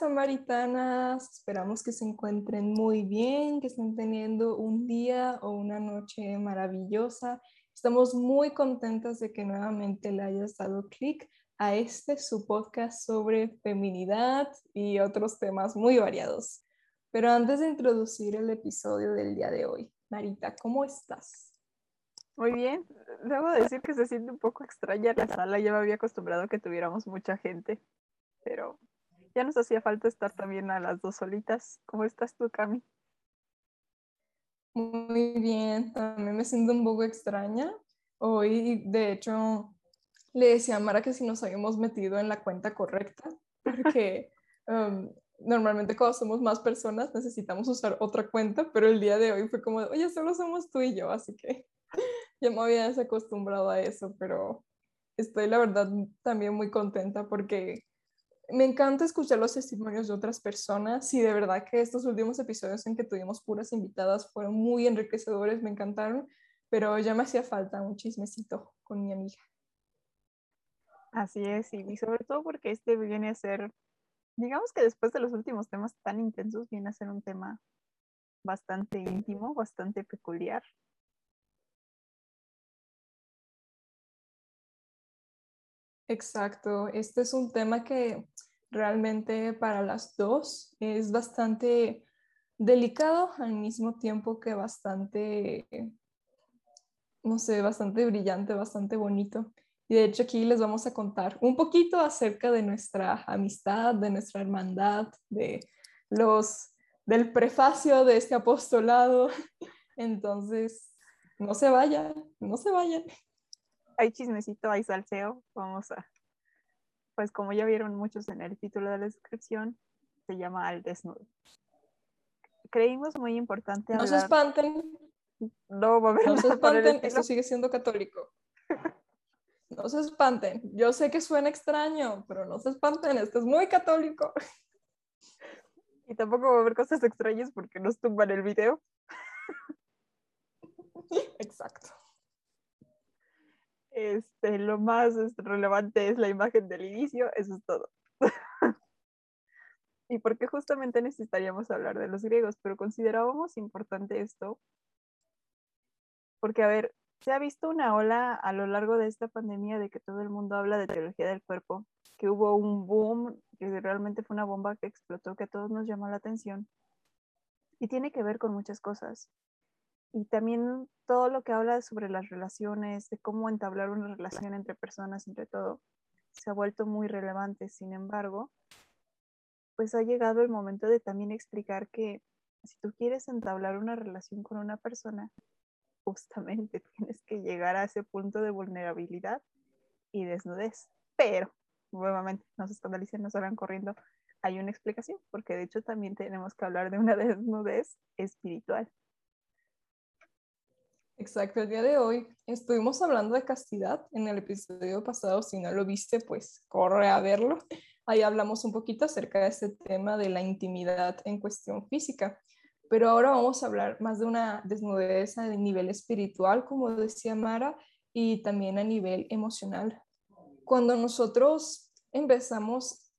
Samaritanas, esperamos que se encuentren muy bien, que estén teniendo un día o una noche maravillosa. Estamos muy contentas de que nuevamente le hayas dado clic a este su podcast sobre feminidad y otros temas muy variados. Pero antes de introducir el episodio del día de hoy, Marita, ¿cómo estás? Muy bien, debo decir que se siente un poco extraña la sala, ya me había acostumbrado a que tuviéramos mucha gente, pero ya nos hacía falta estar también a las dos solitas. ¿Cómo estás tú, Cami? Muy bien, también me siento un poco extraña. Hoy, de hecho, le decía a Mara que si nos habíamos metido en la cuenta correcta, porque um, normalmente cuando somos más personas necesitamos usar otra cuenta, pero el día de hoy fue como, oye, solo somos tú y yo, así que ya me había desacostumbrado a eso, pero estoy la verdad también muy contenta porque me encanta escuchar los testimonios de otras personas y de verdad que estos últimos episodios en que tuvimos puras invitadas fueron muy enriquecedores, me encantaron, pero ya me hacía falta un chismecito con mi amiga. Así es, y sobre todo porque este viene a ser, digamos que después de los últimos temas tan intensos, viene a ser un tema bastante íntimo, bastante peculiar. Exacto, este es un tema que realmente para las dos es bastante delicado al mismo tiempo que bastante, no sé, bastante brillante, bastante bonito. Y de hecho aquí les vamos a contar un poquito acerca de nuestra amistad, de nuestra hermandad, de los del prefacio de este apostolado. Entonces, no se vayan, no se vayan hay chismecito, hay salseo. Vamos a, pues como ya vieron muchos en el título de la descripción, se llama Al Desnudo. Creímos muy importante hablar... No se espanten. No, va a No se espanten, esto sigue siendo católico. No se espanten. Yo sé que suena extraño, pero no se espanten, esto es muy católico. Y tampoco va a haber cosas extrañas porque nos tumban el video. Exacto. Este, lo más este, relevante es la imagen del inicio, eso es todo. y porque justamente necesitaríamos hablar de los griegos, pero considerábamos importante esto porque, a ver, se ha visto una ola a lo largo de esta pandemia de que todo el mundo habla de teología del cuerpo, que hubo un boom, que realmente fue una bomba que explotó, que a todos nos llamó la atención. Y tiene que ver con muchas cosas y también todo lo que habla sobre las relaciones, de cómo entablar una relación entre personas, entre todo, se ha vuelto muy relevante. Sin embargo, pues ha llegado el momento de también explicar que si tú quieres entablar una relación con una persona, justamente tienes que llegar a ese punto de vulnerabilidad y desnudez. Pero, nuevamente, no se escandalicen, no salgan corriendo. Hay una explicación, porque de hecho también tenemos que hablar de una desnudez espiritual. Exacto, el día de hoy estuvimos hablando de castidad en el episodio pasado, si no lo viste, pues corre a verlo. Ahí hablamos un poquito acerca de este tema de la intimidad en cuestión física, pero ahora vamos a hablar más de una desnudez a nivel espiritual, como decía Mara, y también a nivel emocional. Cuando nosotros empezamos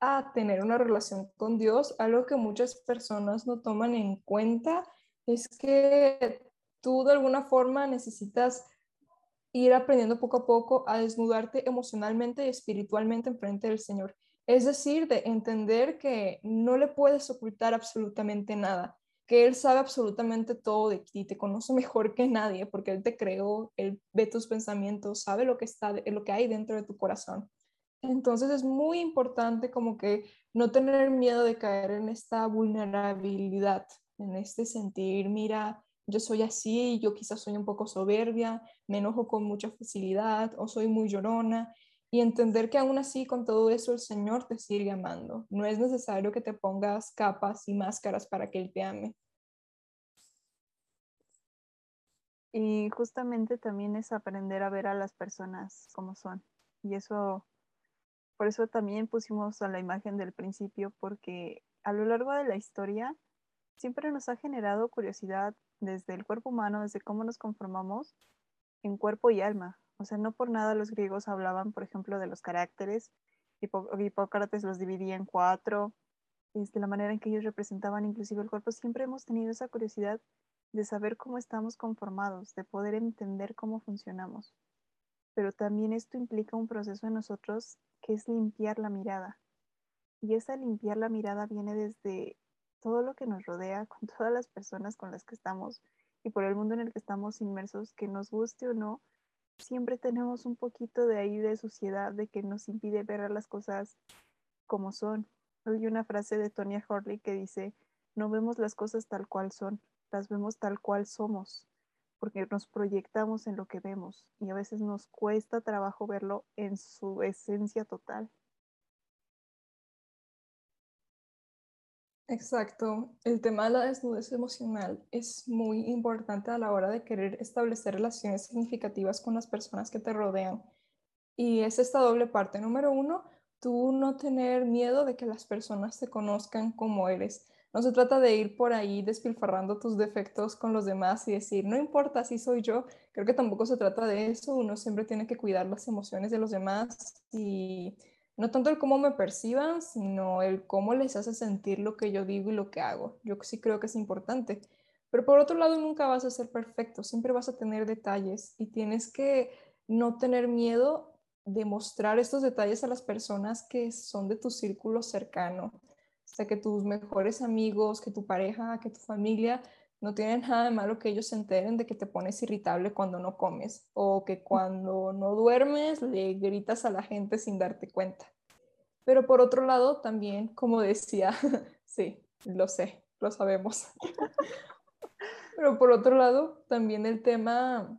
a tener una relación con Dios, algo que muchas personas no toman en cuenta es que tú de alguna forma necesitas ir aprendiendo poco a poco a desnudarte emocionalmente y espiritualmente en frente del Señor. Es decir, de entender que no le puedes ocultar absolutamente nada, que Él sabe absolutamente todo de ti, te conoce mejor que nadie porque Él te creó, Él ve tus pensamientos, sabe lo que, está, lo que hay dentro de tu corazón. Entonces es muy importante como que no tener miedo de caer en esta vulnerabilidad, en este sentir, mira, yo soy así, yo quizás soy un poco soberbia, me enojo con mucha facilidad o soy muy llorona y entender que aún así con todo eso el Señor te sigue amando. No es necesario que te pongas capas y máscaras para que Él te ame. Y justamente también es aprender a ver a las personas como son. Y eso, por eso también pusimos a la imagen del principio, porque a lo largo de la historia siempre nos ha generado curiosidad desde el cuerpo humano, desde cómo nos conformamos en cuerpo y alma. O sea, no por nada los griegos hablaban, por ejemplo, de los caracteres. Hipócrates los dividía en cuatro. este, la manera en que ellos representaban inclusive el cuerpo. Siempre hemos tenido esa curiosidad de saber cómo estamos conformados, de poder entender cómo funcionamos. Pero también esto implica un proceso en nosotros que es limpiar la mirada. Y esa limpiar la mirada viene desde todo lo que nos rodea, con todas las personas con las que estamos y por el mundo en el que estamos inmersos, que nos guste o no, siempre tenemos un poquito de ahí de suciedad, de que nos impide ver las cosas como son. Hay una frase de Tonya Horley que dice, no vemos las cosas tal cual son, las vemos tal cual somos, porque nos proyectamos en lo que vemos y a veces nos cuesta trabajo verlo en su esencia total. Exacto. El tema de la desnudez emocional es muy importante a la hora de querer establecer relaciones significativas con las personas que te rodean. Y es esta doble parte. Número uno, tú no tener miedo de que las personas te conozcan como eres. No se trata de ir por ahí despilfarrando tus defectos con los demás y decir, no importa si soy yo. Creo que tampoco se trata de eso. Uno siempre tiene que cuidar las emociones de los demás y no tanto el cómo me perciban, sino el cómo les hace sentir lo que yo digo y lo que hago. Yo sí creo que es importante. Pero por otro lado, nunca vas a ser perfecto, siempre vas a tener detalles y tienes que no tener miedo de mostrar estos detalles a las personas que son de tu círculo cercano. O sea, que tus mejores amigos, que tu pareja, que tu familia no tienen nada de malo que ellos se enteren de que te pones irritable cuando no comes o que cuando no duermes le gritas a la gente sin darte cuenta. Pero por otro lado, también, como decía, sí, lo sé, lo sabemos. Pero por otro lado, también el tema,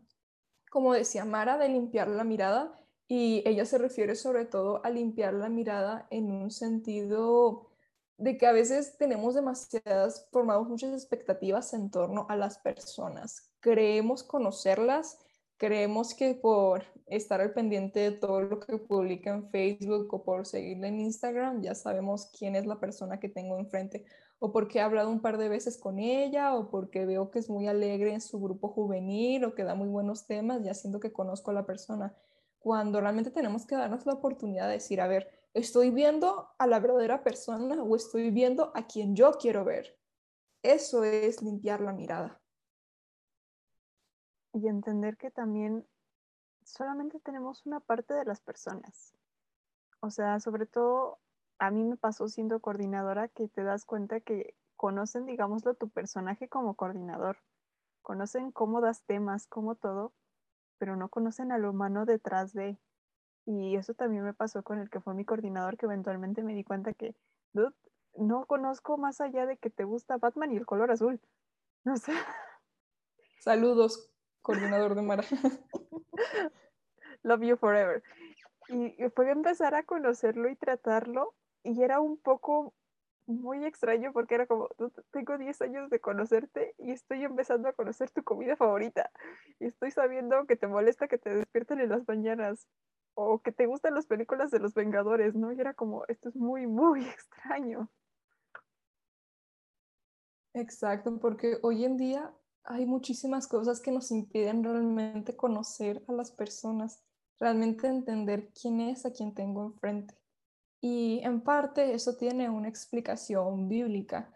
como decía Mara, de limpiar la mirada. Y ella se refiere sobre todo a limpiar la mirada en un sentido de que a veces tenemos demasiadas, formamos muchas expectativas en torno a las personas. Creemos conocerlas, creemos que por estar al pendiente de todo lo que publica en Facebook o por seguirle en Instagram, ya sabemos quién es la persona que tengo enfrente, o porque he hablado un par de veces con ella, o porque veo que es muy alegre en su grupo juvenil, o que da muy buenos temas, ya siento que conozco a la persona. Cuando realmente tenemos que darnos la oportunidad de decir, a ver, ¿Estoy viendo a la verdadera persona o estoy viendo a quien yo quiero ver? Eso es limpiar la mirada. Y entender que también solamente tenemos una parte de las personas. O sea, sobre todo a mí me pasó siendo coordinadora que te das cuenta que conocen, digámoslo, tu personaje como coordinador. Conocen cómo das temas, cómo todo, pero no conocen al humano detrás de. Y eso también me pasó con el que fue mi coordinador, que eventualmente me di cuenta que, no conozco más allá de que te gusta Batman y el color azul. No sé. Saludos, coordinador de Mara. Love you forever. Y fue empezar a conocerlo y tratarlo, y era un poco muy extraño porque era como, tengo 10 años de conocerte y estoy empezando a conocer tu comida favorita. Y estoy sabiendo que te molesta que te despierten en las mañanas o que te gustan las películas de los Vengadores, ¿no? Y era como, esto es muy, muy extraño. Exacto, porque hoy en día hay muchísimas cosas que nos impiden realmente conocer a las personas, realmente entender quién es a quien tengo enfrente. Y en parte eso tiene una explicación bíblica.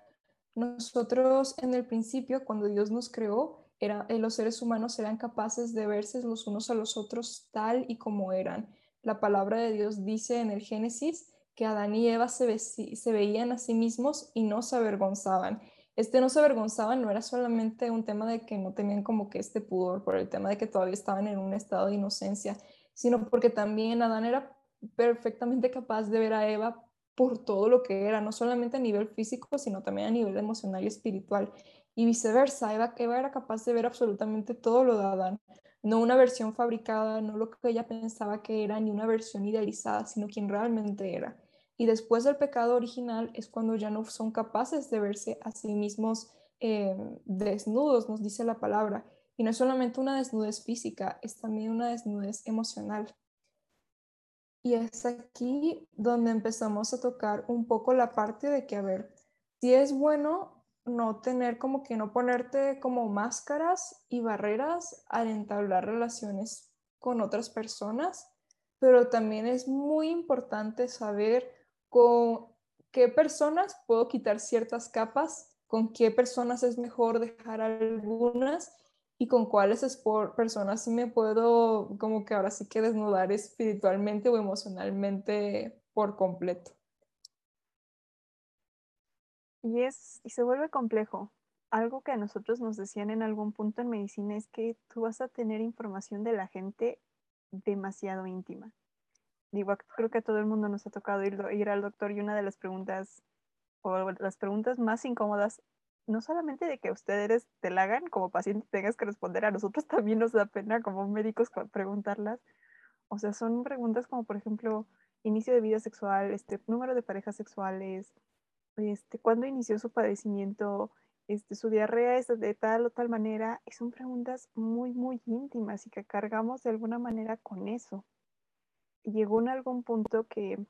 Nosotros en el principio, cuando Dios nos creó, eh, los seres humanos eran capaces de verse los unos a los otros tal y como eran. La palabra de Dios dice en el Génesis que Adán y Eva se, se veían a sí mismos y no se avergonzaban. Este no se avergonzaban no era solamente un tema de que no tenían como que este pudor por el tema de que todavía estaban en un estado de inocencia, sino porque también Adán era perfectamente capaz de ver a Eva por todo lo que era, no solamente a nivel físico, sino también a nivel emocional y espiritual y viceversa. Eva, Eva, era capaz de ver absolutamente todo lo de Adán. no una versión fabricada, no lo que ella pensaba que era, ni una versión idealizada, sino quien realmente era. Y después del pecado original es cuando ya no son capaces de verse a sí mismos eh, desnudos, nos dice la palabra. Y no es solamente una desnudez física, es también una desnudez emocional. Y es aquí donde empezamos a tocar un poco la parte de que, a ver, si es bueno no tener como que no ponerte como máscaras y barreras al entablar relaciones con otras personas, pero también es muy importante saber con qué personas puedo quitar ciertas capas, con qué personas es mejor dejar algunas y con cuáles personas sí me puedo como que ahora sí que desnudar espiritualmente o emocionalmente por completo. Y es y se vuelve complejo. Algo que a nosotros nos decían en algún punto en medicina es que tú vas a tener información de la gente demasiado íntima. Digo, creo que a todo el mundo nos ha tocado ir, ir al doctor y una de las preguntas o las preguntas más incómodas no solamente de que ustedes te la hagan como paciente tengas que responder, a nosotros también nos da pena como médicos preguntarlas. O sea, son preguntas como, por ejemplo, inicio de vida sexual, este, número de parejas sexuales, este, cuándo inició su padecimiento, este, su diarrea es de tal o tal manera, y son preguntas muy, muy íntimas y que cargamos de alguna manera con eso. Llegó en algún punto que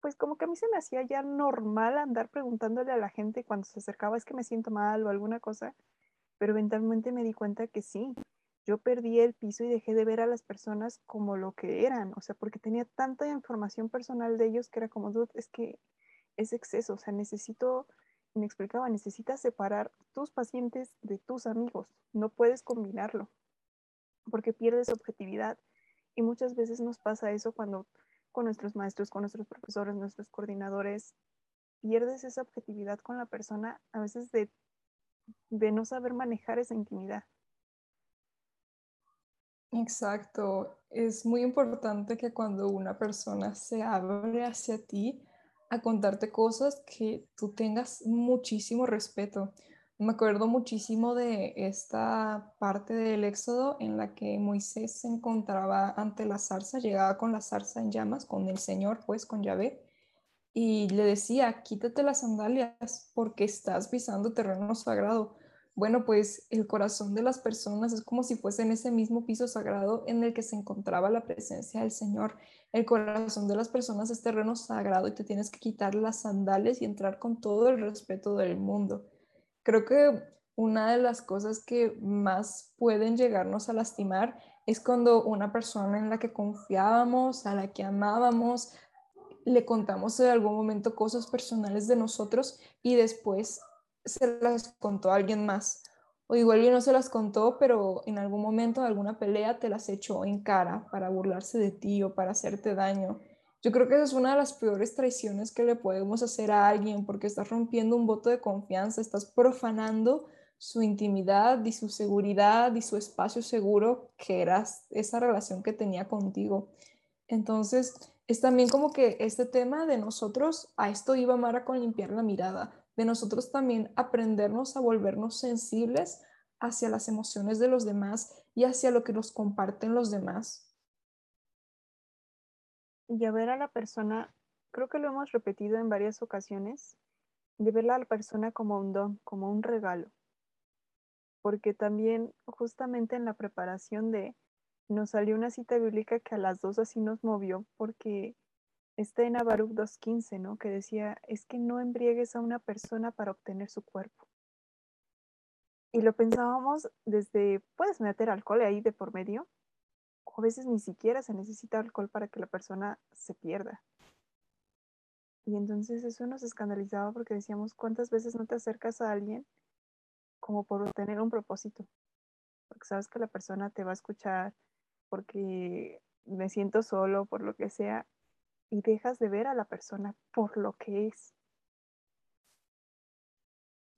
pues como que a mí se me hacía ya normal andar preguntándole a la gente cuando se acercaba es que me siento mal o alguna cosa, pero eventualmente me di cuenta que sí, yo perdí el piso y dejé de ver a las personas como lo que eran, o sea, porque tenía tanta información personal de ellos que era como, dude, es que es exceso, o sea, necesito, me explicaba, necesitas separar tus pacientes de tus amigos, no puedes combinarlo, porque pierdes objetividad. Y muchas veces nos pasa eso cuando con nuestros maestros, con nuestros profesores, nuestros coordinadores, pierdes esa objetividad con la persona a veces de, de no saber manejar esa intimidad. Exacto. Es muy importante que cuando una persona se abre hacia ti a contarte cosas que tú tengas muchísimo respeto. Me acuerdo muchísimo de esta parte del Éxodo en la que Moisés se encontraba ante la zarza, llegaba con la zarza en llamas, con el Señor, pues con Yahvé, y le decía, quítate las sandalias porque estás pisando terreno sagrado. Bueno, pues el corazón de las personas es como si fuese en ese mismo piso sagrado en el que se encontraba la presencia del Señor. El corazón de las personas es terreno sagrado y te tienes que quitar las sandalias y entrar con todo el respeto del mundo. Creo que una de las cosas que más pueden llegarnos a lastimar es cuando una persona en la que confiábamos, a la que amábamos, le contamos en algún momento cosas personales de nosotros y después se las contó a alguien más. O igual y no se las contó, pero en algún momento de alguna pelea te las echó en cara para burlarse de ti o para hacerte daño. Yo creo que esa es una de las peores traiciones que le podemos hacer a alguien porque estás rompiendo un voto de confianza, estás profanando su intimidad y su seguridad y su espacio seguro que era esa relación que tenía contigo. Entonces, es también como que este tema de nosotros, a esto iba Mara con limpiar la mirada, de nosotros también aprendernos a volvernos sensibles hacia las emociones de los demás y hacia lo que nos comparten los demás y a ver a la persona, creo que lo hemos repetido en varias ocasiones, de verla a la persona como un don, como un regalo. Porque también justamente en la preparación de, nos salió una cita bíblica que a las dos así nos movió, porque está en Abaruch 2.15, ¿no? Que decía, es que no embriagues a una persona para obtener su cuerpo. Y lo pensábamos desde, puedes meter alcohol ahí de por medio, a veces ni siquiera se necesita alcohol para que la persona se pierda. Y entonces eso nos escandalizaba porque decíamos, ¿cuántas veces no te acercas a alguien como por obtener un propósito? Porque sabes que la persona te va a escuchar, porque me siento solo, por lo que sea, y dejas de ver a la persona por lo que es.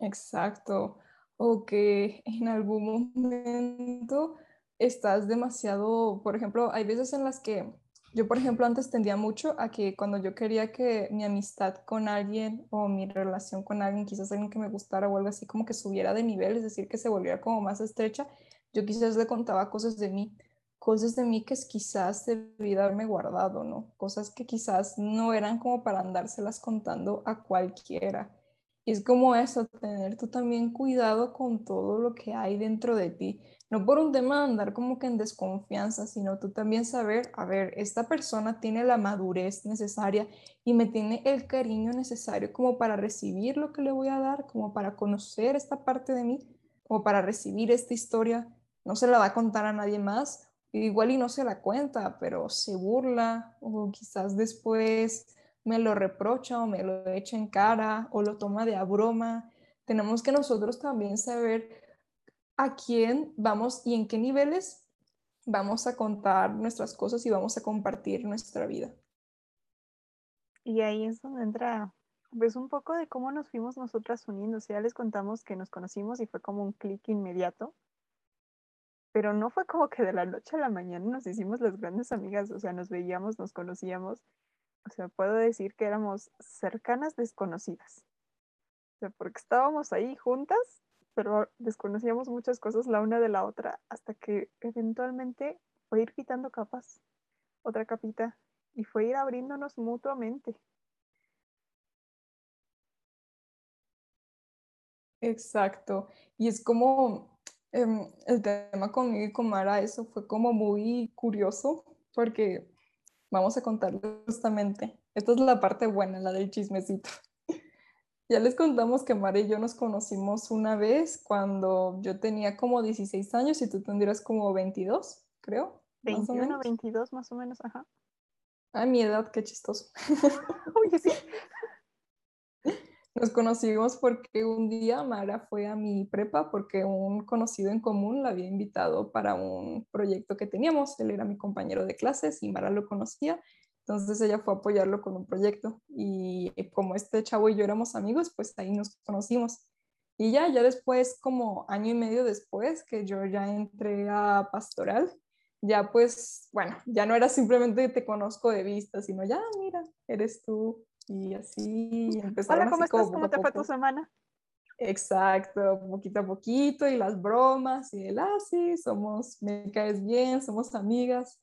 Exacto. O que en algún momento estás demasiado, por ejemplo, hay veces en las que yo, por ejemplo, antes tendía mucho a que cuando yo quería que mi amistad con alguien o mi relación con alguien, quizás alguien que me gustara o algo así, como que subiera de nivel, es decir, que se volviera como más estrecha, yo quizás le contaba cosas de mí, cosas de mí que quizás debí haberme guardado, ¿no? Cosas que quizás no eran como para andárselas contando a cualquiera. Y es como eso, tener tú también cuidado con todo lo que hay dentro de ti. No por un tema de andar como que en desconfianza, sino tú también saber, a ver, esta persona tiene la madurez necesaria y me tiene el cariño necesario como para recibir lo que le voy a dar, como para conocer esta parte de mí, como para recibir esta historia. No se la va a contar a nadie más, igual y no se la cuenta, pero se burla o quizás después me lo reprocha o me lo echa en cara o lo toma de a broma. Tenemos que nosotros también saber a quién vamos y en qué niveles vamos a contar nuestras cosas y vamos a compartir nuestra vida. Y ahí es donde entra pues un poco de cómo nos fuimos nosotras uniendo. O sea, les contamos que nos conocimos y fue como un clic inmediato. Pero no fue como que de la noche a la mañana nos hicimos las grandes amigas. O sea, nos veíamos, nos conocíamos o sea, puedo decir que éramos cercanas desconocidas. O sea, porque estábamos ahí juntas, pero desconocíamos muchas cosas la una de la otra hasta que eventualmente fue ir quitando capas, otra capita, y fue ir abriéndonos mutuamente. Exacto. Y es como em, el tema conmigo y con Mara, eso fue como muy curioso, porque Vamos a contar justamente. Esta es la parte buena, la del chismecito. Ya les contamos que Mara y yo nos conocimos una vez cuando yo tenía como 16 años y tú tendrías como 22, creo. 21, 22 más o menos, ajá. A mi edad, qué chistoso. Oye, sí. Nos conocimos porque un día Mara fue a mi prepa porque un conocido en común la había invitado para un proyecto que teníamos. Él era mi compañero de clases y Mara lo conocía. Entonces ella fue a apoyarlo con un proyecto y como este chavo y yo éramos amigos, pues ahí nos conocimos. Y ya, ya después, como año y medio después que yo ya entré a pastoral, ya pues, bueno, ya no era simplemente te conozco de vista, sino ya, mira, eres tú, y así empezaron Hola, ¿cómo estás? ¿Cómo te fue tu semana? Exacto, poquito a poquito y las bromas y el así, ah, somos, me caes bien, somos amigas.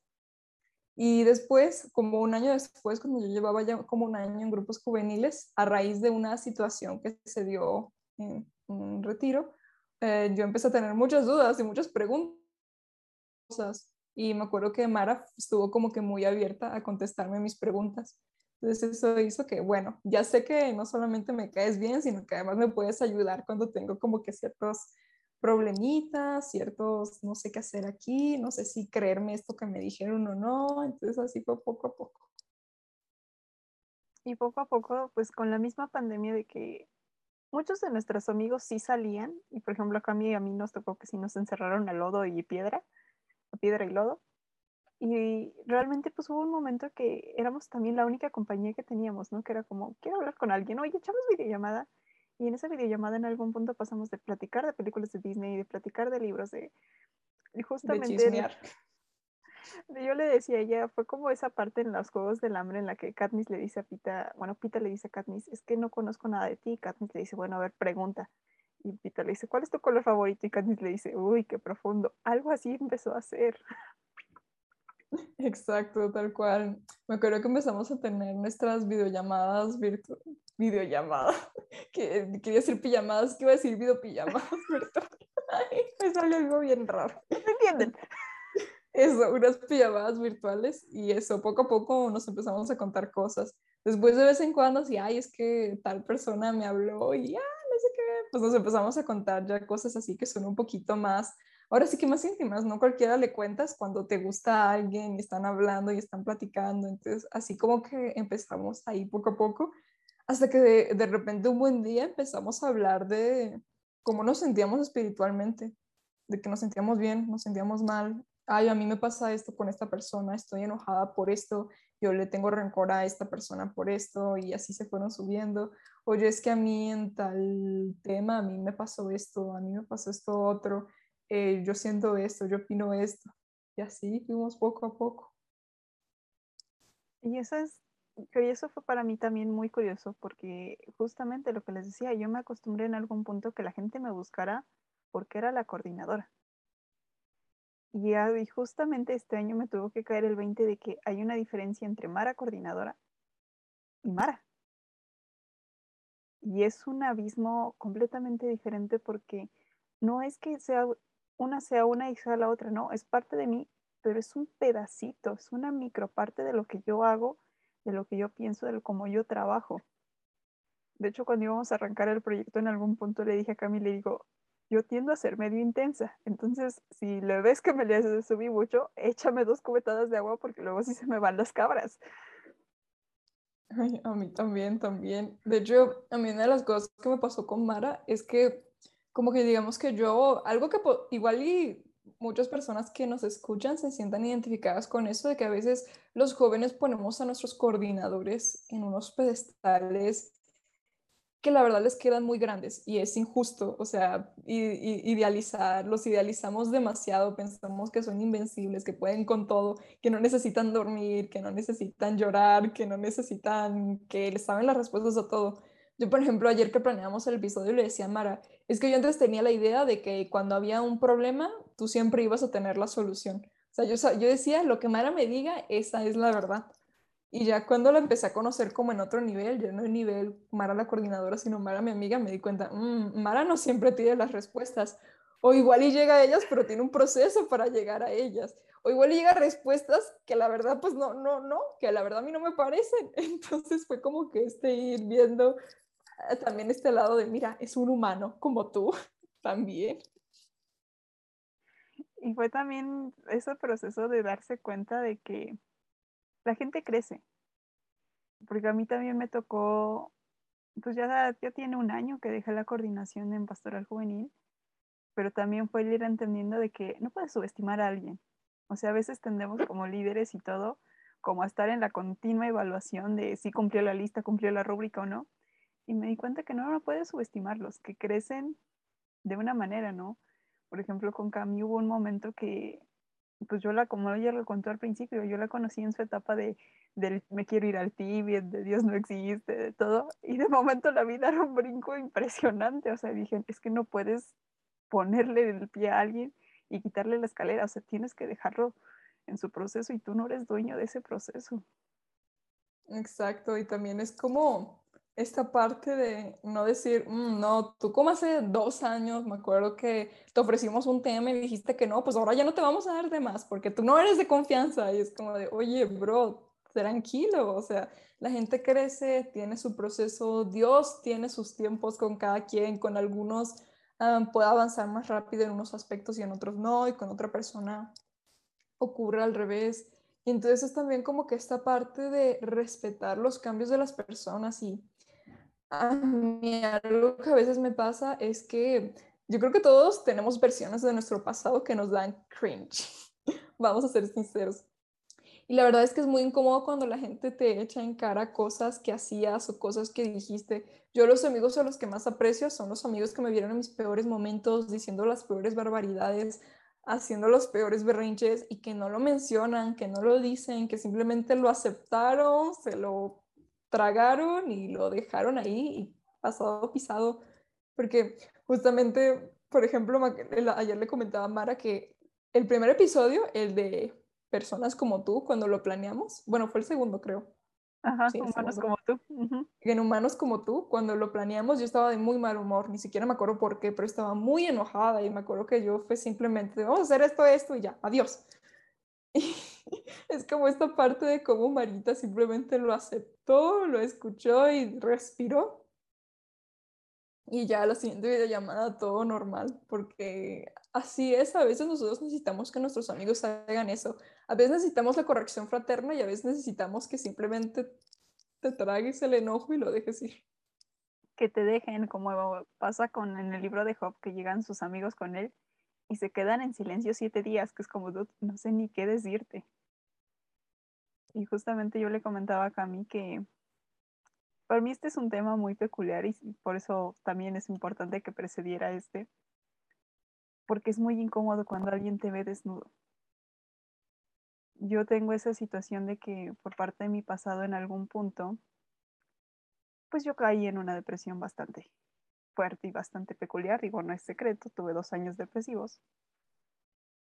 Y después, como un año después, cuando yo llevaba ya como un año en grupos juveniles, a raíz de una situación que se dio en un retiro, eh, yo empecé a tener muchas dudas y muchas preguntas. Y me acuerdo que Mara estuvo como que muy abierta a contestarme mis preguntas. Entonces eso hizo que, bueno, ya sé que no solamente me caes bien, sino que además me puedes ayudar cuando tengo como que ciertos problemitas, ciertos, no sé qué hacer aquí, no sé si creerme esto que me dijeron o no. Entonces así fue poco a poco. Y poco a poco, pues con la misma pandemia de que muchos de nuestros amigos sí salían, y por ejemplo acá a mí, a mí nos tocó que sí nos encerraron a lodo y piedra, a piedra y lodo, y realmente pues hubo un momento que éramos también la única compañía que teníamos, ¿no? Que era como, quiero hablar con alguien, oye, echamos videollamada. Y en esa videollamada en algún punto pasamos de platicar de películas de Disney, de platicar de libros, de... Y justamente... De yo le decía a ella, fue como esa parte en los Juegos del Hambre en la que Katniss le dice a Pita, bueno, Pita le dice a Katniss, es que no conozco nada de ti. Katniss le dice, bueno, a ver, pregunta. Y Pita le dice, ¿cuál es tu color favorito? Y Katniss le dice, uy, qué profundo. Algo así empezó a hacer. Exacto, tal cual. Me acuerdo que empezamos a tener nuestras videollamadas virtuales. Videollamadas. Que, quería decir pijamadas, que iba a decir videopijamadas virtuales. me salió algo bien raro. ¿Me entienden? Eso, unas pijamadas virtuales y eso, poco a poco nos empezamos a contar cosas. Después de vez en cuando, sí, ay, es que tal persona me habló y ya, ah, no sé qué, pues nos empezamos a contar ya cosas así que son un poquito más ahora sí que más íntimas, no cualquiera le cuentas cuando te gusta a alguien y están hablando y están platicando, entonces así como que empezamos ahí poco a poco, hasta que de, de repente un buen día empezamos a hablar de cómo nos sentíamos espiritualmente, de que nos sentíamos bien, nos sentíamos mal, ay, a mí me pasa esto con esta persona, estoy enojada por esto, yo le tengo rencor a esta persona por esto y así se fueron subiendo. Oye, es que a mí en tal tema, a mí me pasó esto, a mí me pasó esto otro. Eh, yo siento esto, yo opino esto. Y así fuimos poco a poco. Y eso es, eso fue para mí también muy curioso porque justamente lo que les decía, yo me acostumbré en algún punto que la gente me buscara porque era la coordinadora. Y, y justamente este año me tuvo que caer el 20 de que hay una diferencia entre Mara coordinadora y Mara. Y es un abismo completamente diferente porque no es que sea una sea una y sea la otra, no, es parte de mí, pero es un pedacito, es una microparte de lo que yo hago, de lo que yo pienso, de cómo yo trabajo. De hecho, cuando íbamos a arrancar el proyecto, en algún punto le dije a Cami, le digo, yo tiendo a ser medio intensa, entonces si le ves que me le subí mucho, échame dos cubetadas de agua porque luego sí se me van las cabras. Ay, a mí también, también. De hecho, a mí una de las cosas que me pasó con Mara es que como que digamos que yo, algo que igual y muchas personas que nos escuchan se sientan identificadas con eso de que a veces los jóvenes ponemos a nuestros coordinadores en unos pedestales que la verdad les quedan muy grandes y es injusto, o sea, idealizar, los idealizamos demasiado, pensamos que son invencibles, que pueden con todo, que no necesitan dormir, que no necesitan llorar, que no necesitan, que les saben las respuestas a todo. Yo, por ejemplo, ayer que planeamos el episodio le decía a Mara, es que yo antes tenía la idea de que cuando había un problema, tú siempre ibas a tener la solución. O sea, yo, yo decía, lo que Mara me diga, esa es la verdad. Y ya cuando la empecé a conocer como en otro nivel, yo no en nivel Mara la coordinadora, sino Mara mi amiga, me di cuenta, mmm, Mara no siempre tiene las respuestas. O igual y llega a ellas, pero tiene un proceso para llegar a ellas. O igual y llega a respuestas que la verdad, pues no, no, no, que la verdad a mí no me parecen. Entonces fue como que este ir viendo también este lado de, mira, es un humano como tú también. Y fue también ese proceso de darse cuenta de que la gente crece. Porque a mí también me tocó, pues ya, ya tiene un año que dejé la coordinación en pastoral juvenil, pero también fue ir entendiendo de que no puedes subestimar a alguien. O sea, a veces tendemos como líderes y todo, como a estar en la continua evaluación de si cumplió la lista, cumplió la rúbrica o no. Y me di cuenta que no, no puedes subestimarlos, que crecen de una manera, ¿no? Por ejemplo, con Cami hubo un momento que pues yo la, como ella lo contó al principio, yo la conocí en su etapa de del me quiero ir al Tibet, de Dios no existe, de todo, y de momento la vida era un brinco impresionante, o sea, dije, es que no puedes ponerle el pie a alguien y quitarle la escalera, o sea, tienes que dejarlo en su proceso y tú no eres dueño de ese proceso. Exacto, y también es como esta parte de no decir, mm, no, tú como hace dos años, me acuerdo que te ofrecimos un tema y dijiste que no, pues ahora ya no te vamos a dar de más porque tú no eres de confianza y es como de, oye, bro, tranquilo, o sea, la gente crece, tiene su proceso, Dios tiene sus tiempos con cada quien, con algunos puede avanzar más rápido en unos aspectos y en otros no, y con otra persona ocurre al revés. Y entonces es también como que esta parte de respetar los cambios de las personas y a mí algo que a veces me pasa es que yo creo que todos tenemos versiones de nuestro pasado que nos dan cringe. Vamos a ser sinceros. Y la verdad es que es muy incómodo cuando la gente te echa en cara cosas que hacías o cosas que dijiste. Yo los amigos a los que más aprecio son los amigos que me vieron en mis peores momentos, diciendo las peores barbaridades, haciendo los peores berrinches y que no lo mencionan, que no lo dicen, que simplemente lo aceptaron, se lo tragaron y lo dejaron ahí y pasado pisado. Porque justamente, por ejemplo, ayer le comentaba a Mara que el primer episodio, el de personas como tú, cuando lo planeamos, bueno, fue el segundo, creo. Ajá, humanos como tú. En humanos como tú, cuando lo planeamos, yo estaba de muy mal humor, ni siquiera me acuerdo por qué, pero estaba muy enojada y me acuerdo que yo fue simplemente, vamos a hacer esto, esto y ya, adiós. es como esta parte de cómo Marita simplemente lo aceptó, lo escuchó y respiró. Y ya la siguiente videollamada todo normal, porque así es, a veces nosotros necesitamos que nuestros amigos hagan eso. A veces necesitamos la corrección fraterna y a veces necesitamos que simplemente te tragues el enojo y lo dejes ir. Que te dejen, como pasa con en el libro de Job, que llegan sus amigos con él y se quedan en silencio siete días, que es como, no sé ni qué decirte. Y justamente yo le comentaba a Cami que para mí este es un tema muy peculiar y por eso también es importante que precediera este, porque es muy incómodo cuando alguien te ve desnudo. Yo tengo esa situación de que por parte de mi pasado en algún punto, pues yo caí en una depresión bastante fuerte y bastante peculiar, digo, no es secreto, tuve dos años depresivos.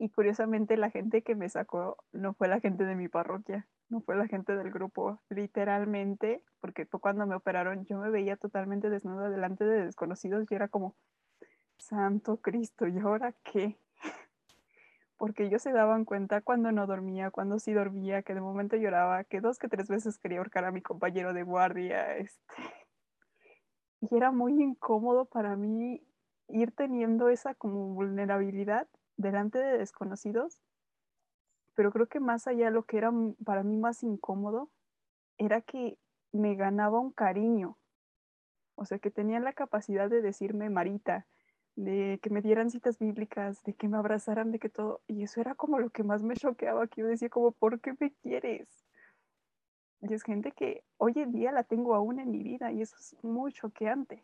Y curiosamente la gente que me sacó no fue la gente de mi parroquia, no fue la gente del grupo, literalmente, porque fue cuando me operaron, yo me veía totalmente desnuda delante de desconocidos y era como, Santo Cristo, ¿y ahora qué? Porque ellos se daban cuenta cuando no dormía, cuando sí dormía, que de momento lloraba, que dos que tres veces quería ahorcar a mi compañero de guardia, este. Y era muy incómodo para mí ir teniendo esa como vulnerabilidad delante de desconocidos, pero creo que más allá lo que era para mí más incómodo era que me ganaba un cariño, o sea, que tenían la capacidad de decirme Marita, de que me dieran citas bíblicas, de que me abrazaran, de que todo, y eso era como lo que más me choqueaba, que yo decía como, ¿por qué me quieres? Y es gente que hoy en día la tengo aún en mi vida y eso es muy choqueante.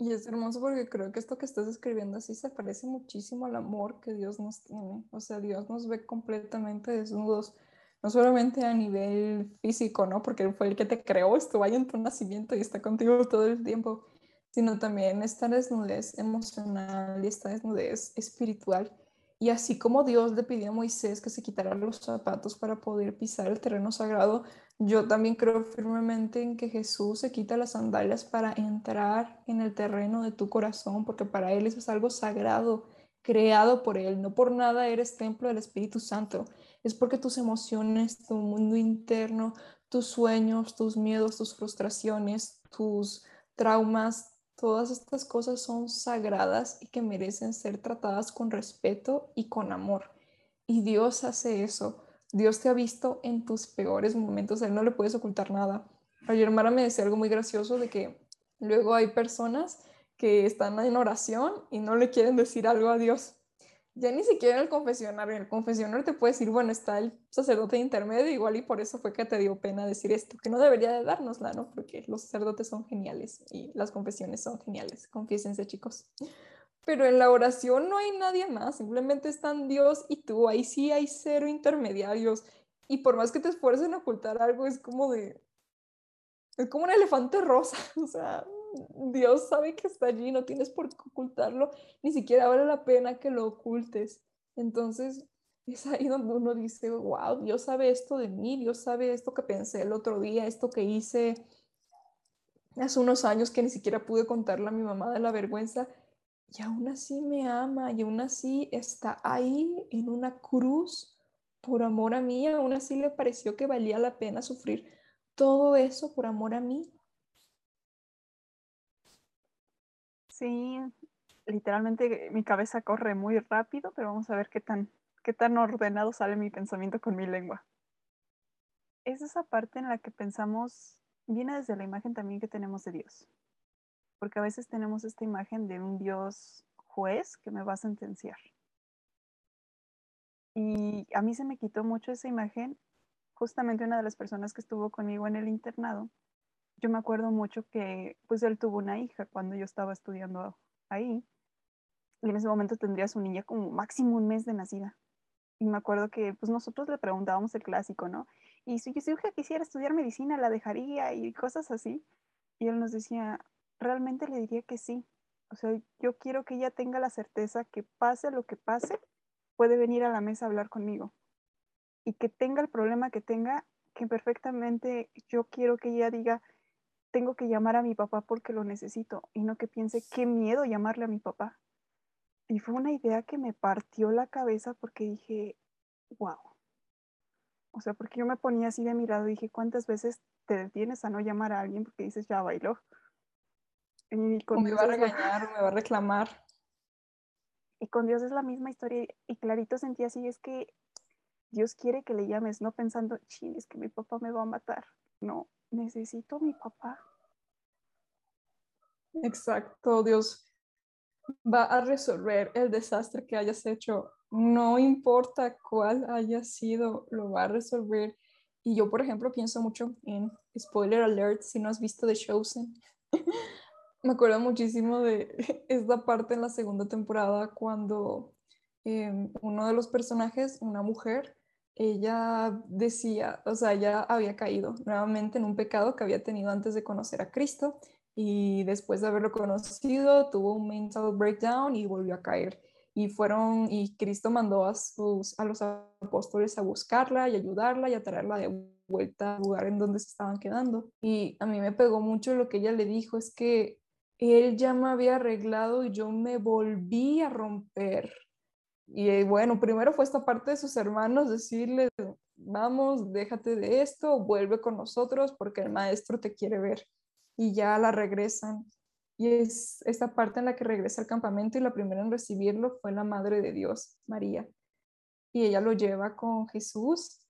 Y es hermoso porque creo que esto que estás escribiendo así se parece muchísimo al amor que Dios nos tiene. O sea, Dios nos ve completamente desnudos, no solamente a nivel físico, ¿no? Porque Él fue el que te creó, estuvo ahí en tu nacimiento y está contigo todo el tiempo, sino también esta desnudez emocional y esta desnudez espiritual y así como Dios le pidió a Moisés que se quitara los zapatos para poder pisar el terreno sagrado, yo también creo firmemente en que Jesús se quita las sandalias para entrar en el terreno de tu corazón, porque para Él eso es algo sagrado, creado por Él. No por nada eres templo del Espíritu Santo. Es porque tus emociones, tu mundo interno, tus sueños, tus miedos, tus frustraciones, tus traumas, Todas estas cosas son sagradas y que merecen ser tratadas con respeto y con amor. Y Dios hace eso. Dios te ha visto en tus peores momentos. A Él no le puedes ocultar nada. Ayer Mara me decía algo muy gracioso de que luego hay personas que están en oración y no le quieren decir algo a Dios ya ni siquiera en el confesionario, en el confesionario te puede decir, bueno, está el sacerdote intermedio, igual y por eso fue que te dio pena decir esto, que no debería de dárnosla, ¿no? Porque los sacerdotes son geniales y las confesiones son geniales, confiésense chicos. Pero en la oración no hay nadie más, simplemente están Dios y tú, ahí sí hay cero intermediarios. Y por más que te esfuerces en ocultar algo, es como de... Es como un elefante rosa, o sea, Dios sabe que está allí, no tienes por qué ocultarlo, ni siquiera vale la pena que lo ocultes. Entonces, es ahí donde uno dice, wow, Dios sabe esto de mí, Dios sabe esto que pensé el otro día, esto que hice hace unos años que ni siquiera pude contarle a mi mamá de la vergüenza, y aún así me ama, y aún así está ahí en una cruz por amor a mí, aún así le pareció que valía la pena sufrir todo eso por amor a mí. Sí, literalmente mi cabeza corre muy rápido, pero vamos a ver qué tan, qué tan ordenado sale mi pensamiento con mi lengua. Es esa parte en la que pensamos, viene desde la imagen también que tenemos de Dios. Porque a veces tenemos esta imagen de un Dios juez que me va a sentenciar. Y a mí se me quitó mucho esa imagen. Justamente una de las personas que estuvo conmigo en el internado yo me acuerdo mucho que pues él tuvo una hija cuando yo estaba estudiando ahí. Y en ese momento tendría su niña como máximo un mes de nacida. Y me acuerdo que pues nosotros le preguntábamos el clásico, ¿no? Y si su hija quisiera estudiar medicina, la dejaría y cosas así. Y él nos decía, realmente le diría que sí. O sea, yo quiero que ella tenga la certeza que pase lo que pase, puede venir a la mesa a hablar conmigo. Y que tenga el problema que tenga, que perfectamente yo quiero que ella diga, tengo que llamar a mi papá porque lo necesito y no que piense qué miedo llamarle a mi papá. Y fue una idea que me partió la cabeza porque dije, wow. O sea, porque yo me ponía así de mirado y dije, ¿cuántas veces te detienes a no llamar a alguien porque dices, ya bailó? Y con me va a regañar o me va a reclamar. Y con Dios es la misma historia y clarito sentí así, es que Dios quiere que le llames, no pensando, ching, es que mi papá me va a matar. No, necesito a mi papá. Exacto, Dios va a resolver el desastre que hayas hecho. No importa cuál haya sido, lo va a resolver. Y yo, por ejemplo, pienso mucho en spoiler alert, si no has visto The Chosen. Me acuerdo muchísimo de esta parte en la segunda temporada cuando em, uno de los personajes, una mujer, ella decía, o sea, ya había caído nuevamente en un pecado que había tenido antes de conocer a Cristo y después de haberlo conocido tuvo un mental breakdown y volvió a caer. y fueron y Cristo mandó a sus a los apóstoles a buscarla y ayudarla y a traerla de vuelta al lugar en donde se estaban quedando. Y a mí me pegó mucho lo que ella le dijo, es que él ya me había arreglado y yo me volví a romper. Y eh, bueno, primero fue esta parte de sus hermanos decirle, vamos, déjate de esto, vuelve con nosotros porque el maestro te quiere ver. Y ya la regresan. Y es esta parte en la que regresa al campamento y la primera en recibirlo fue la Madre de Dios, María. Y ella lo lleva con Jesús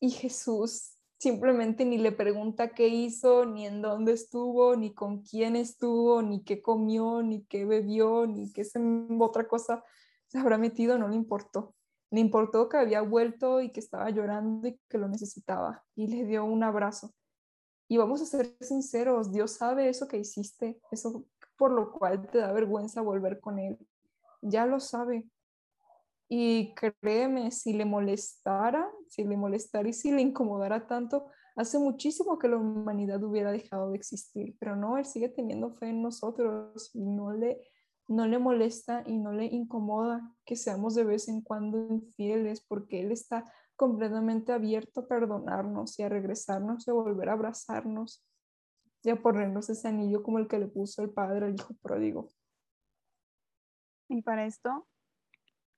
y Jesús simplemente ni le pregunta qué hizo, ni en dónde estuvo, ni con quién estuvo, ni qué comió, ni qué bebió, ni qué se, otra cosa se habrá metido, no le importó. Le importó que había vuelto y que estaba llorando y que lo necesitaba y le dio un abrazo. Y vamos a ser sinceros, Dios sabe eso que hiciste, eso por lo cual te da vergüenza volver con Él. Ya lo sabe. Y créeme, si le molestara, si le molestara y si le incomodara tanto, hace muchísimo que la humanidad hubiera dejado de existir. Pero no, Él sigue teniendo fe en nosotros no le, no le molesta y no le incomoda que seamos de vez en cuando infieles porque Él está completamente abierto a perdonarnos y a regresarnos y a volver a abrazarnos y a ponernos ese anillo como el que le puso el padre al hijo pródigo. Y para esto,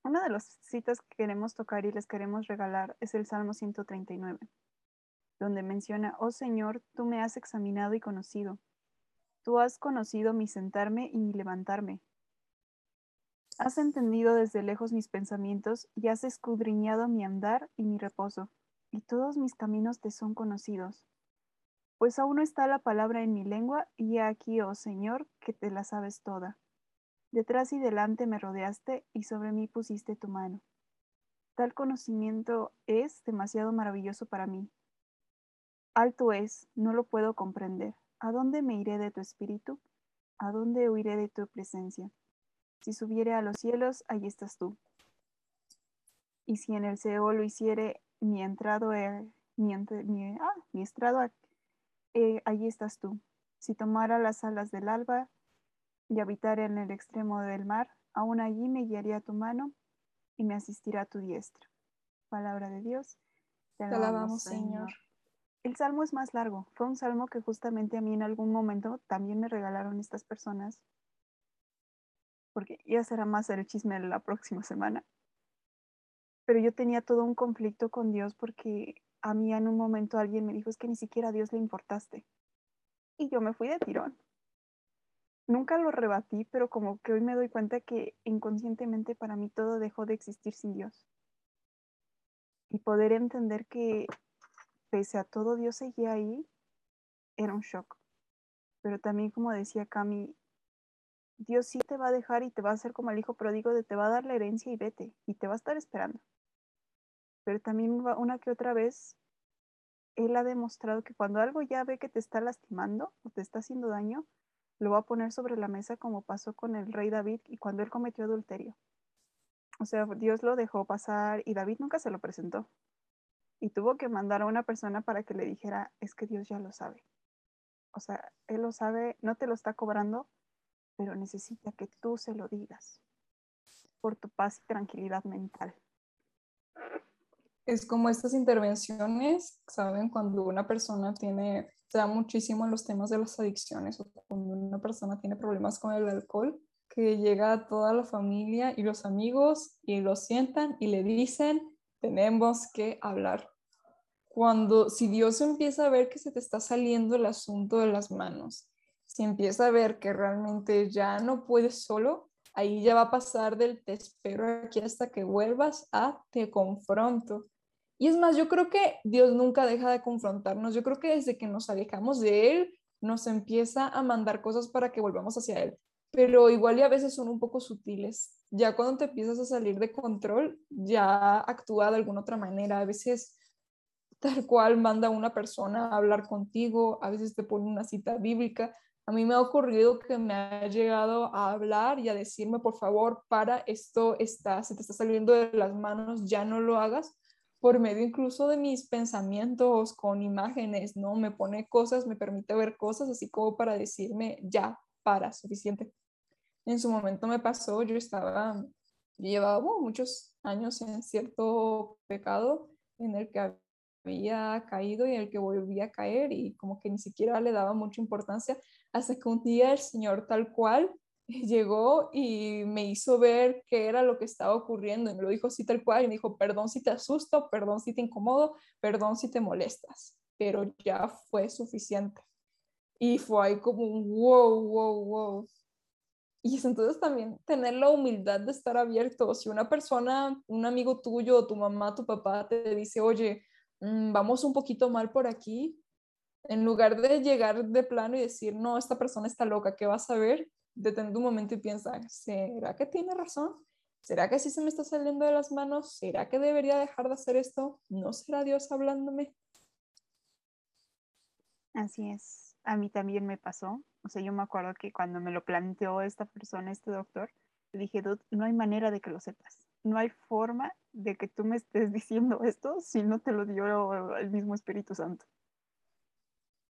una de las citas que queremos tocar y les queremos regalar es el Salmo 139, donde menciona, oh Señor, tú me has examinado y conocido. Tú has conocido mi sentarme y mi levantarme. Has entendido desde lejos mis pensamientos y has escudriñado mi andar y mi reposo, y todos mis caminos te son conocidos. Pues aún no está la palabra en mi lengua, y aquí, oh Señor, que te la sabes toda. Detrás y delante me rodeaste, y sobre mí pusiste tu mano. Tal conocimiento es demasiado maravilloso para mí. Alto es, no lo puedo comprender. ¿A dónde me iré de tu espíritu? ¿A dónde huiré de tu presencia? Si subiere a los cielos, allí estás tú. Y si en el Seol lo hiciere mi entrado, mi, ah, mi, estrado, eh, allí estás tú. Si tomara las alas del alba y habitara en el extremo del mar, aún allí me guiaría tu mano y me asistirá tu diestra. Palabra de Dios. Te alabamos, Señor. El salmo es más largo. Fue un salmo que justamente a mí en algún momento también me regalaron estas personas porque ya será más el chisme la próxima semana. Pero yo tenía todo un conflicto con Dios porque a mí en un momento alguien me dijo, es que ni siquiera a Dios le importaste. Y yo me fui de tirón. Nunca lo rebatí, pero como que hoy me doy cuenta que inconscientemente para mí todo dejó de existir sin Dios. Y poder entender que pese a todo Dios seguía ahí, era un shock. Pero también, como decía Cami, Dios sí te va a dejar y te va a hacer como el hijo pródigo de te va a dar la herencia y vete y te va a estar esperando. Pero también una que otra vez, Él ha demostrado que cuando algo ya ve que te está lastimando o te está haciendo daño, lo va a poner sobre la mesa como pasó con el rey David y cuando él cometió adulterio. O sea, Dios lo dejó pasar y David nunca se lo presentó. Y tuvo que mandar a una persona para que le dijera, es que Dios ya lo sabe. O sea, Él lo sabe, no te lo está cobrando, pero necesita que tú se lo digas por tu paz y tranquilidad mental. Es como estas intervenciones, ¿saben? Cuando una persona tiene, se da muchísimo en los temas de las adicciones o cuando una persona tiene problemas con el alcohol, que llega a toda la familia y los amigos y lo sientan y le dicen, tenemos que hablar. Cuando, si Dios empieza a ver que se te está saliendo el asunto de las manos, si empieza a ver que realmente ya no puedes solo, ahí ya va a pasar del te espero aquí hasta que vuelvas a te confronto. Y es más, yo creo que Dios nunca deja de confrontarnos. Yo creo que desde que nos alejamos de Él, nos empieza a mandar cosas para que volvamos hacia Él. Pero igual y a veces son un poco sutiles. Ya cuando te empiezas a salir de control, ya actúa de alguna otra manera. A veces tal cual manda una persona a hablar contigo, a veces te pone una cita bíblica, a mí me ha ocurrido que me ha llegado a hablar y a decirme, por favor, para esto está, se te está saliendo de las manos, ya no lo hagas, por medio incluso de mis pensamientos con imágenes, ¿no? Me pone cosas, me permite ver cosas, así como para decirme, ya, para, suficiente. En su momento me pasó, yo estaba llevaba muchos años en cierto pecado en el que había caído y en el que volvía a caer y como que ni siquiera le daba mucha importancia hasta que un día el Señor tal cual llegó y me hizo ver qué era lo que estaba ocurriendo y me lo dijo así tal cual y me dijo, perdón si te asusto, perdón si te incomodo, perdón si te molestas, pero ya fue suficiente. Y fue ahí como un wow, wow, wow. Y es entonces también tener la humildad de estar abierto. Si una persona, un amigo tuyo, tu mamá, tu papá te dice, oye, mm, vamos un poquito mal por aquí, en lugar de llegar de plano y decir, no, esta persona está loca, ¿qué vas a ver? Detente un momento y piensa, ¿será que tiene razón? ¿Será que sí se me está saliendo de las manos? ¿Será que debería dejar de hacer esto? ¿No será Dios hablándome? Así es. A mí también me pasó. O sea, yo me acuerdo que cuando me lo planteó esta persona, este doctor, dije, no hay manera de que lo sepas. No hay forma de que tú me estés diciendo esto si no te lo dio el mismo Espíritu Santo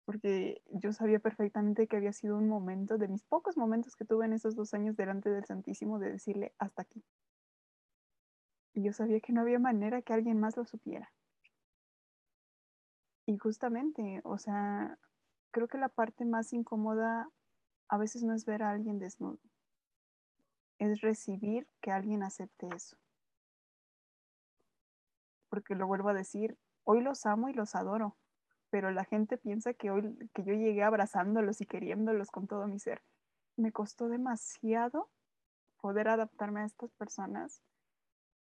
porque yo sabía perfectamente que había sido un momento, de mis pocos momentos que tuve en esos dos años delante del Santísimo, de decirle hasta aquí. Y yo sabía que no había manera que alguien más lo supiera. Y justamente, o sea, creo que la parte más incómoda a veces no es ver a alguien desnudo, es recibir que alguien acepte eso. Porque lo vuelvo a decir, hoy los amo y los adoro, pero la gente piensa que hoy que yo llegué abrazándolos y queriéndolos con todo mi ser. Me costó demasiado poder adaptarme a estas personas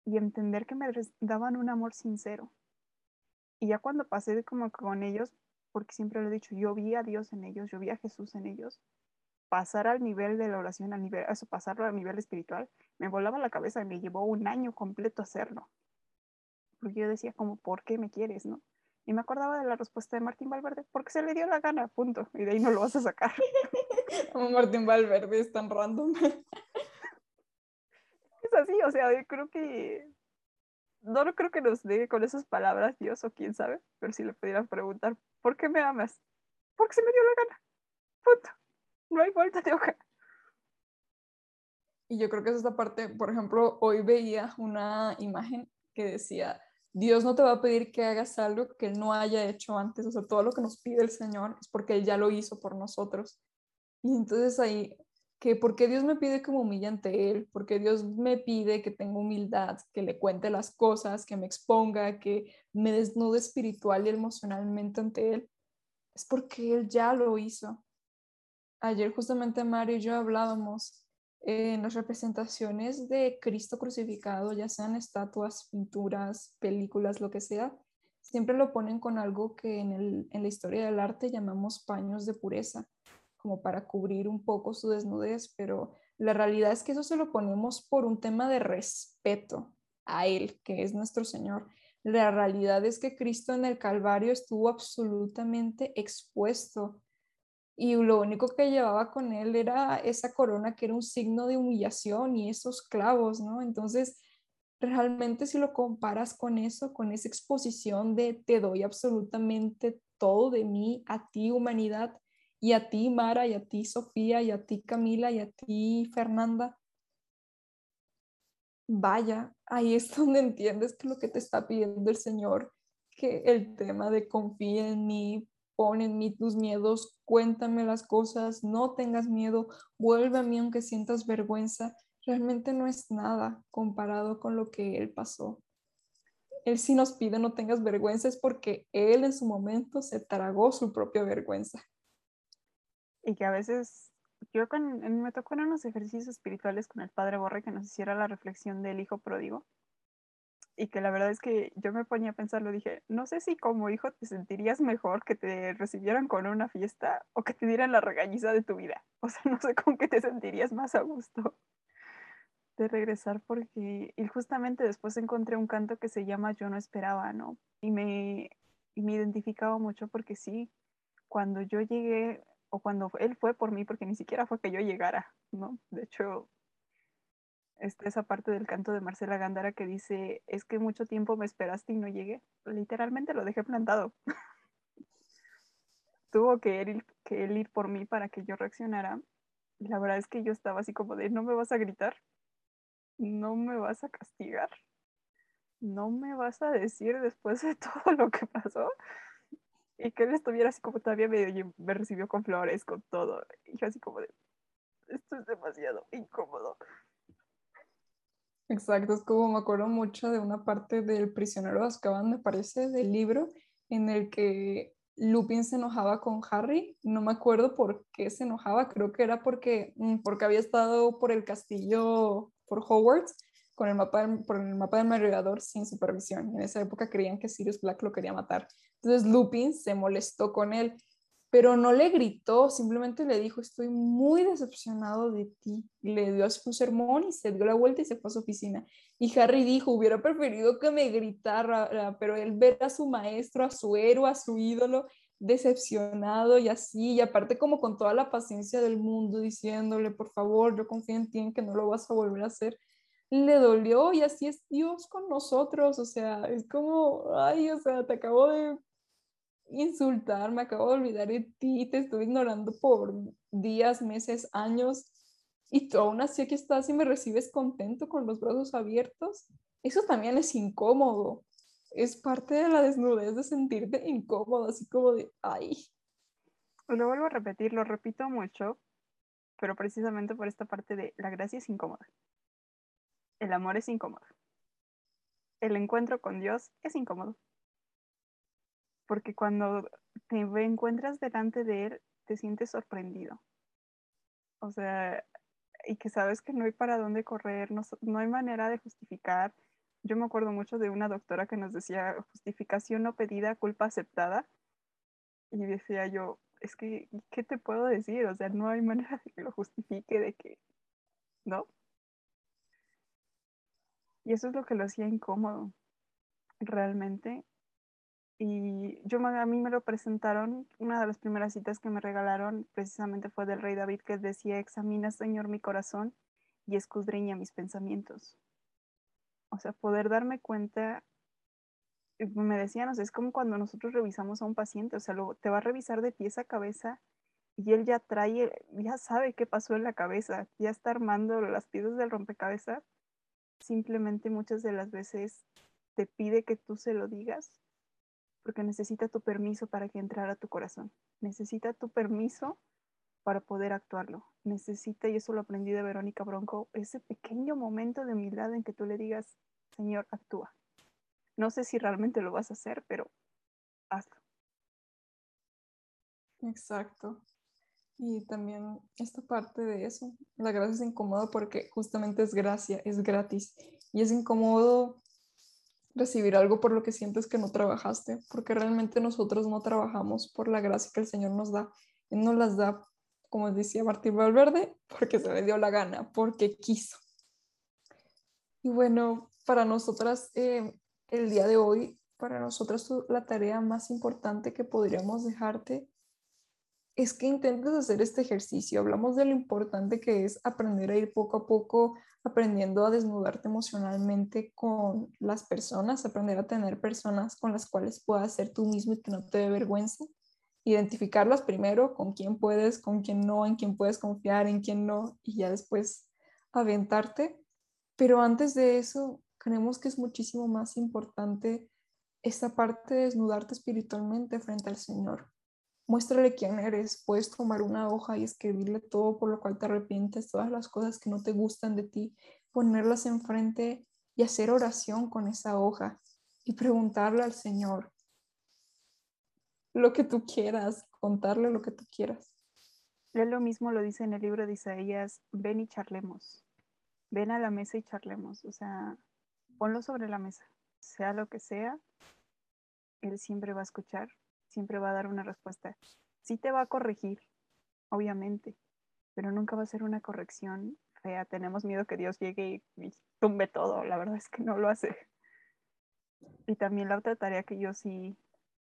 y entender que me daban un amor sincero. Y ya cuando pasé como con ellos, porque siempre lo he dicho, yo vi a Dios en ellos, yo vi a Jesús en ellos, pasar al nivel de la oración, al nivel, eso, pasarlo al nivel espiritual, me volaba la cabeza y me llevó un año completo hacerlo. Porque yo decía como, ¿por qué me quieres, no? Y me acordaba de la respuesta de Martín Valverde, porque se le dio la gana, punto. Y de ahí no lo vas a sacar. Como Martín Valverde es tan random. es así, o sea, creo que. No lo creo que nos diga con esas palabras Dios o quién sabe, pero si le pudieran preguntar, ¿por qué me amas? Porque se me dio la gana. Punto. No hay vuelta de hoja. Y yo creo que es esta parte, por ejemplo, hoy veía una imagen que decía, Dios no te va a pedir que hagas algo que no haya hecho antes. O sea, todo lo que nos pide el Señor es porque Él ya lo hizo por nosotros. Y entonces ahí, que porque Dios me pide que me humille ante Él, porque Dios me pide que tenga humildad, que le cuente las cosas, que me exponga, que me desnude espiritual y emocionalmente ante Él, es porque Él ya lo hizo. Ayer justamente Mario y yo hablábamos en las representaciones de Cristo crucificado, ya sean estatuas, pinturas, películas, lo que sea, siempre lo ponen con algo que en, la historia del arte llamamos paños de pureza, como para cubrir un poco su desnudez, pero la realidad es que eso se lo ponemos por un tema de respeto a Él, que es nuestro Señor. La realidad es que Cristo en el Calvario estuvo absolutamente expuesto y lo único que llevaba con él era esa corona que era un signo de humillación y esos clavos, ¿no? Entonces, realmente si lo comparas con eso, con esa exposición de te doy absolutamente todo de mí, a ti humanidad, y a ti Mara, y a ti Sofía, y a ti Camila, y a ti Fernanda, vaya, ahí es donde entiendes que lo que te está pidiendo el Señor, que el tema de confía en mí, pon en mí tus miedos, cuéntame las cosas, no tengas miedo, vuelve a mí aunque sientas vergüenza, realmente no es nada comparado con lo que él pasó. Él sí nos pide no tengas vergüenza es porque él en su momento se tragó su propia vergüenza. Y que a veces yo con, me tocó en unos ejercicios espirituales con el padre Borre que nos hiciera la reflexión del hijo pródigo y que la verdad es que yo me ponía a pensarlo, dije, no sé si como hijo te sentirías mejor que te recibieran con una fiesta o que te dieran la regañiza de tu vida. O sea, no sé con qué te sentirías más a gusto de regresar porque y justamente después encontré un canto que se llama Yo no esperaba, ¿no? Y me, y me identificaba mucho porque sí, cuando yo llegué o cuando él fue por mí, porque ni siquiera fue que yo llegara, ¿no? De hecho, está esa parte del canto de Marcela Gándara que dice, es que mucho tiempo me esperaste y no llegué. Literalmente lo dejé plantado. Tuvo que él, que él ir por mí para que yo reaccionara. La verdad es que yo estaba así como de, ¿no me vas a gritar? no me vas a castigar, no me vas a decir después de todo lo que pasó. Y que él estuviera así como todavía me recibió con flores, con todo. Y yo así como de, esto es demasiado incómodo. Exacto, es como me acuerdo mucho de una parte del prisionero de Azkaban, me parece, del libro, en el que Lupin se enojaba con Harry. No me acuerdo por qué se enojaba, creo que era porque, mm, porque había estado por el castillo, por Hogwarts, con el mapa, por el mapa del merodeador sin supervisión. En esa época creían que Sirius Black lo quería matar. Entonces Lupin se molestó con él pero no le gritó, simplemente le dijo, estoy muy decepcionado de ti. le dio un sermón y se dio la vuelta y se fue a su oficina. Y Harry dijo, hubiera preferido que me gritara, pero él ver a su maestro, a su héroe, a su ídolo, decepcionado y así, y aparte como con toda la paciencia del mundo, diciéndole, por favor, yo confío en ti, en que no lo vas a volver a hacer, le dolió y así es Dios con nosotros, o sea, es como, ay, o sea, te acabo de insultar, me acabo de olvidar de ti, te estoy ignorando por días, meses, años, y tú aún así aquí estás y me recibes contento con los brazos abiertos. Eso también es incómodo. Es parte de la desnudez de sentirte incómodo, así como de, ay. Lo vuelvo a repetir, lo repito mucho, pero precisamente por esta parte de la gracia es incómoda. El amor es incómodo. El encuentro con Dios es incómodo porque cuando te encuentras delante de él, te sientes sorprendido. O sea, y que sabes que no hay para dónde correr, no, no, hay manera de justificar. Yo me acuerdo mucho de una doctora que nos decía justificación no pedida, culpa aceptada. Y decía yo, es que, ¿qué te puedo decir? O sea, no hay manera de que lo justifique, de que, ¿no? Y eso es lo que lo hacía incómodo, realmente. Y yo a mí me lo presentaron, una de las primeras citas que me regalaron precisamente fue del rey David que decía, examina Señor mi corazón y escudriña mis pensamientos. O sea, poder darme cuenta, me decían, es como cuando nosotros revisamos a un paciente, o sea, luego te va a revisar de pies a cabeza y él ya trae, ya sabe qué pasó en la cabeza, ya está armando las piezas del rompecabezas. Simplemente muchas de las veces te pide que tú se lo digas porque necesita tu permiso para que entrara a tu corazón. Necesita tu permiso para poder actuarlo. Necesita, y eso lo aprendí de Verónica Bronco, ese pequeño momento de humildad en que tú le digas, Señor, actúa. No sé si realmente lo vas a hacer, pero hazlo. Exacto. Y también esta parte de eso, la gracia es incómoda porque justamente es gracia, es gratis. Y es incómodo recibir algo por lo que sientes que no trabajaste, porque realmente nosotros no trabajamos por la gracia que el Señor nos da. Él nos las da, como decía Martín Valverde, porque se le dio la gana, porque quiso. Y bueno, para nosotras, eh, el día de hoy, para nosotras la tarea más importante que podríamos dejarte es que intentes hacer este ejercicio. Hablamos de lo importante que es aprender a ir poco a poco aprendiendo a desnudarte emocionalmente con las personas, aprender a tener personas con las cuales puedas ser tú mismo y que no te dé vergüenza. Identificarlas primero con quién puedes, con quién no, en quién puedes confiar, en quién no, y ya después aventarte. Pero antes de eso, creemos que es muchísimo más importante esta parte de desnudarte espiritualmente frente al Señor Muéstrale quién eres. Puedes tomar una hoja y escribirle todo por lo cual te arrepientes, todas las cosas que no te gustan de ti, ponerlas enfrente y hacer oración con esa hoja y preguntarle al Señor lo que tú quieras, contarle lo que tú quieras. Lo mismo lo dice en el libro de Isaías, ven y charlemos, ven a la mesa y charlemos, o sea, ponlo sobre la mesa, sea lo que sea, Él siempre va a escuchar siempre va a dar una respuesta. Sí te va a corregir, obviamente, pero nunca va a ser una corrección fea. Tenemos miedo que Dios llegue y, tumbe todo. La verdad es que no lo hace. Y también la otra tarea que yo sí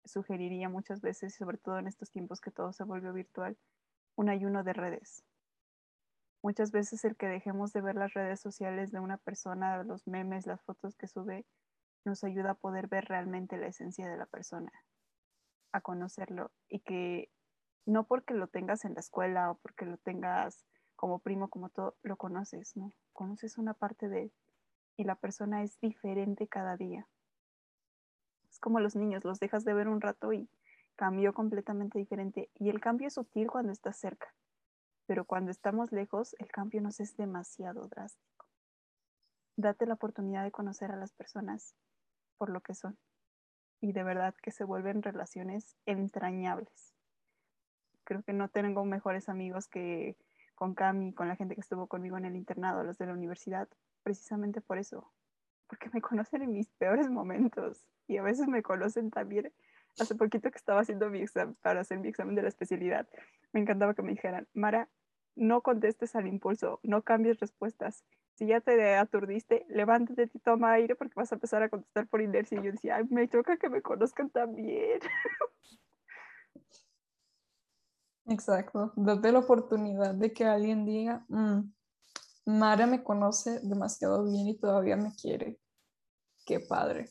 sugeriría muchas veces, sobre todo en estos tiempos que todo se volvió virtual, un ayuno de redes. Muchas veces el que dejemos de ver las redes sociales de una persona, los memes, las fotos que sube, nos ayuda a poder ver realmente la esencia de la persona a conocerlo y que no porque lo tengas en la escuela o porque lo tengas como primo, como todo, lo conoces, ¿no? Conoces una parte de él y la persona es diferente cada día. Es como los niños, los dejas de ver un rato y cambió completamente diferente. Y el cambio es sutil cuando estás cerca, pero cuando estamos lejos, el cambio nos es demasiado drástico. Date la oportunidad de conocer a las personas por lo que son y de verdad que se vuelven relaciones entrañables. Creo que no tengo mejores amigos que con Cami, con la gente que estuvo conmigo en el internado, los de la universidad, precisamente por eso, porque me conocen en mis peores momentos y a veces me conocen también. Hace poquito que estaba haciendo mi examen, para hacer mi examen de la especialidad, me encantaba que me dijeran, Mara, no contestes al impulso, no cambies respuestas. Si ya te aturdiste, levántate y toma aire porque vas a empezar a contestar por inercia. Y yo decía, Ay, me toca que me conozcan también. Exacto, date la oportunidad de que alguien diga, mm, Mara me conoce demasiado bien y todavía me quiere. Qué padre.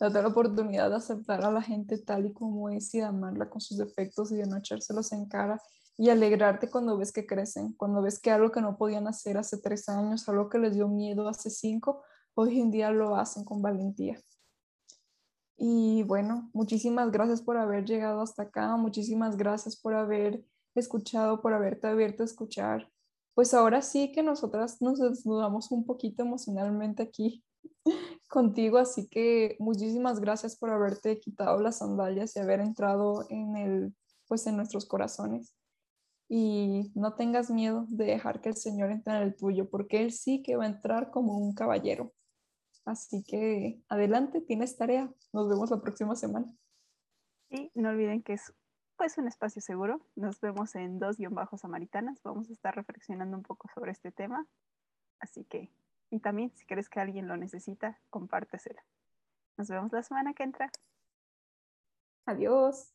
Date la oportunidad de aceptar a la gente tal y como es y de amarla con sus defectos y de no echárselos en cara y alegrarte cuando ves que crecen, cuando ves que algo que no podían hacer hace tres años, algo que les dio miedo hace cinco, hoy en día lo hacen con valentía. Y bueno, muchísimas gracias por haber llegado hasta acá, muchísimas gracias por haber escuchado, por haberte abierto a escuchar. Pues ahora sí que nosotras nos desnudamos un poquito emocionalmente aquí contigo, así que muchísimas gracias por haberte quitado las sandalias y haber entrado en el pues en nuestros corazones. Y no tengas miedo de dejar que el Señor entre en el tuyo, porque Él sí que va a entrar como un caballero. Así que adelante, tienes tarea. Nos vemos la próxima semana. Y no olviden que es pues un espacio seguro. Nos vemos en dos guion bajos samaritanas. Vamos a estar reflexionando un poco sobre este tema. Así que, y también si crees que alguien lo necesita, compártesela. Nos vemos la semana que entra. Adiós.